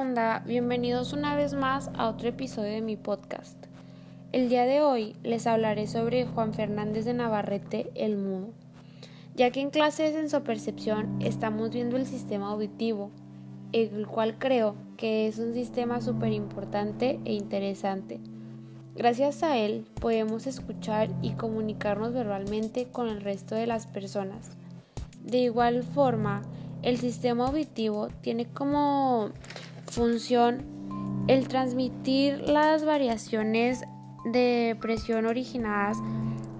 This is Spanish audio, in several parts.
Onda, bienvenidos una vez más a otro episodio de mi podcast. El día de hoy les hablaré sobre Juan Fernández de Navarrete, el mudo, ya que en clase de sensopercepción estamos viendo el sistema auditivo, el cual creo que es un sistema súper importante e interesante. Gracias a él podemos escuchar y comunicarnos verbalmente con el resto de las personas. De igual forma, el sistema auditivo tiene como función el transmitir las variaciones de presión originadas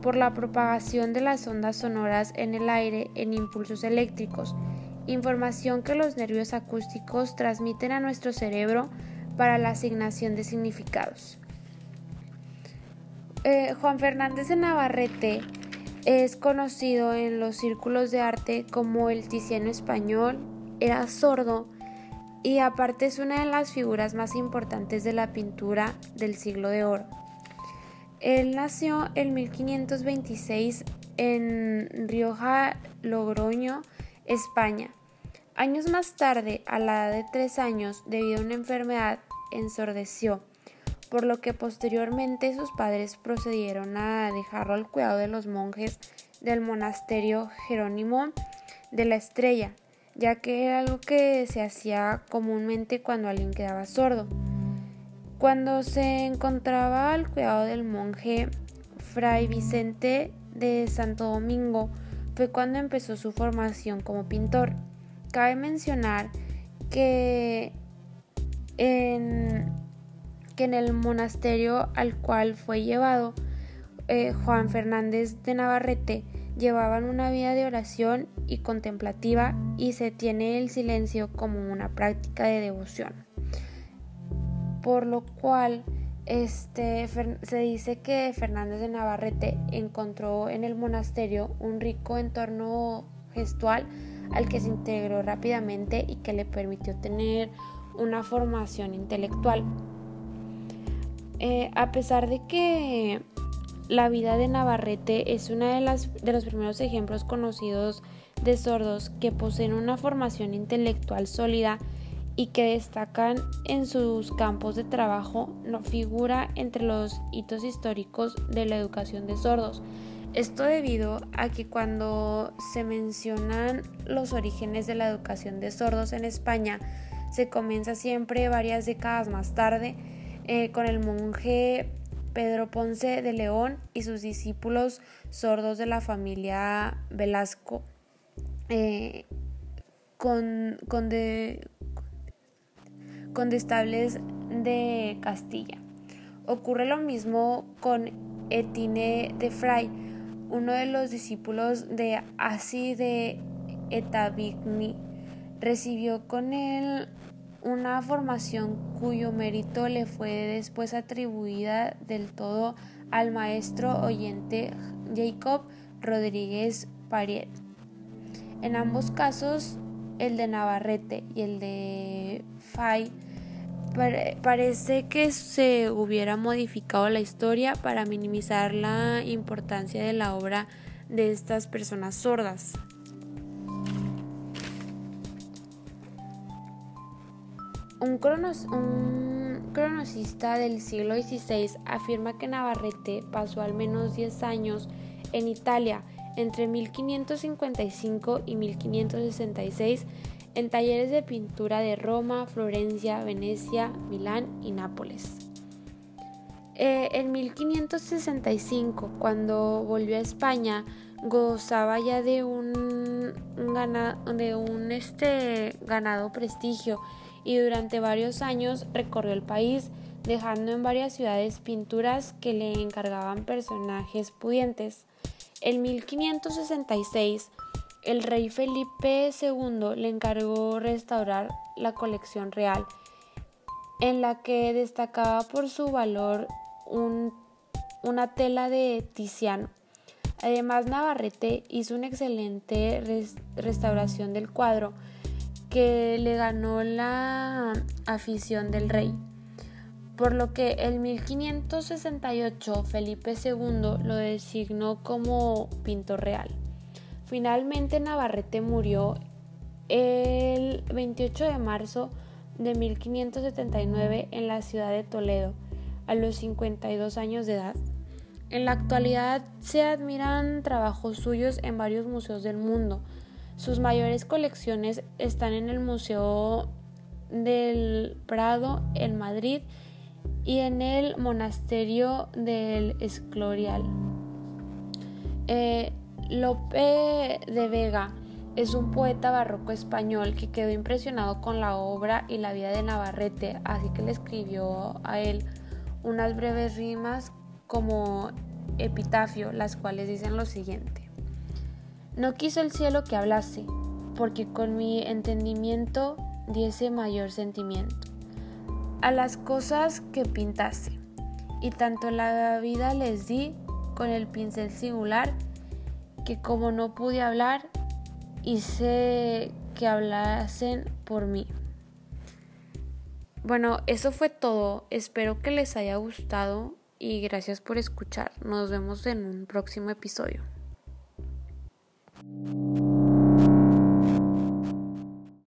por la propagación de las ondas sonoras en el aire en impulsos eléctricos, información que los nervios acústicos transmiten a nuestro cerebro para la asignación de significados. Eh, Juan Fernández de Navarrete es conocido en los círculos de arte como el Tiziano español, era sordo y aparte es una de las figuras más importantes de la pintura del siglo de oro. Él nació en 1526 en Rioja, Logroño, España. Años más tarde, a la edad de tres años, debido a una enfermedad, ensordeció, por lo que posteriormente sus padres procedieron a dejarlo al cuidado de los monjes del monasterio Jerónimo de la Estrella, ya que era algo que se hacía comúnmente cuando alguien quedaba sordo. Cuando se encontraba al cuidado del monje Fray Vicente de Santo Domingo, fue cuando empezó su formación como pintor. Cabe mencionar que en, que en el monasterio al cual fue llevado, eh, Juan Fernández de Navarrete llevaban una vida de oración y contemplativa y se tiene el silencio como una práctica de devoción. Por lo cual este, se dice que Fernández de Navarrete encontró en el monasterio un rico entorno gestual al que se integró rápidamente y que le permitió tener una formación intelectual. Eh, a pesar de que la vida de Navarrete es uno de, de los primeros ejemplos conocidos de sordos que poseen una formación intelectual sólida y que destacan en sus campos de trabajo, no figura entre los hitos históricos de la educación de sordos. Esto debido a que cuando se mencionan los orígenes de la educación de sordos en España, se comienza siempre varias décadas más tarde eh, con el monje Pedro Ponce de León y sus discípulos sordos de la familia Velasco eh, con, condestables de Castilla. Ocurre lo mismo con Etine de Fray, uno de los discípulos de Asi de Etavigny. Recibió con él una formación cuyo mérito le fue después atribuida del todo al maestro oyente Jacob Rodríguez Pariet. En ambos casos, el de Navarrete y el de Fay, parece que se hubiera modificado la historia para minimizar la importancia de la obra de estas personas sordas. Un, cronicista del siglo XVI afirma que Navarrete pasó al menos 10 años en Italia entre 1555 y 1566 en talleres de pintura de Roma, Florencia, Venecia, Milán y Nápoles. Eh, en 1565, cuando volvió a España, gozaba ya de un, de un este, ganado prestigio y durante varios años recorrió el país, dejando en varias ciudades pinturas que le encargaban personajes pudientes. En 1566, el rey Felipe II le encargó restaurar la colección real, en la que destacaba por su valor una tela de Tiziano. Además, Navarrete hizo una excelente restauración del cuadro, que le ganó la afición del rey, por lo que en 1568 Felipe II lo designó como pintor real. Finalmente Navarrete murió el 28 de marzo de 1579 en la ciudad de Toledo, a los 52 años de edad. En la actualidad se admiran trabajos suyos en varios museos del mundo. Sus mayores colecciones están en el Museo del Prado en Madrid y en el Monasterio del Escorial. Eh, Lope de Vega es un poeta barroco español que quedó impresionado con la obra y la vida de Navarrete, así que le escribió a él unas breves rimas como epitafio, las cuales dicen lo siguiente. No quiso el cielo que hablase, porque con mi entendimiento diese mayor sentimiento a las cosas que pintase, y tanto la vida les di con el pincel singular, que como no pude hablar, hice que hablasen por mí. Bueno, eso fue todo. Espero que les haya gustado y gracias por escuchar. Nos vemos en un próximo episodio. you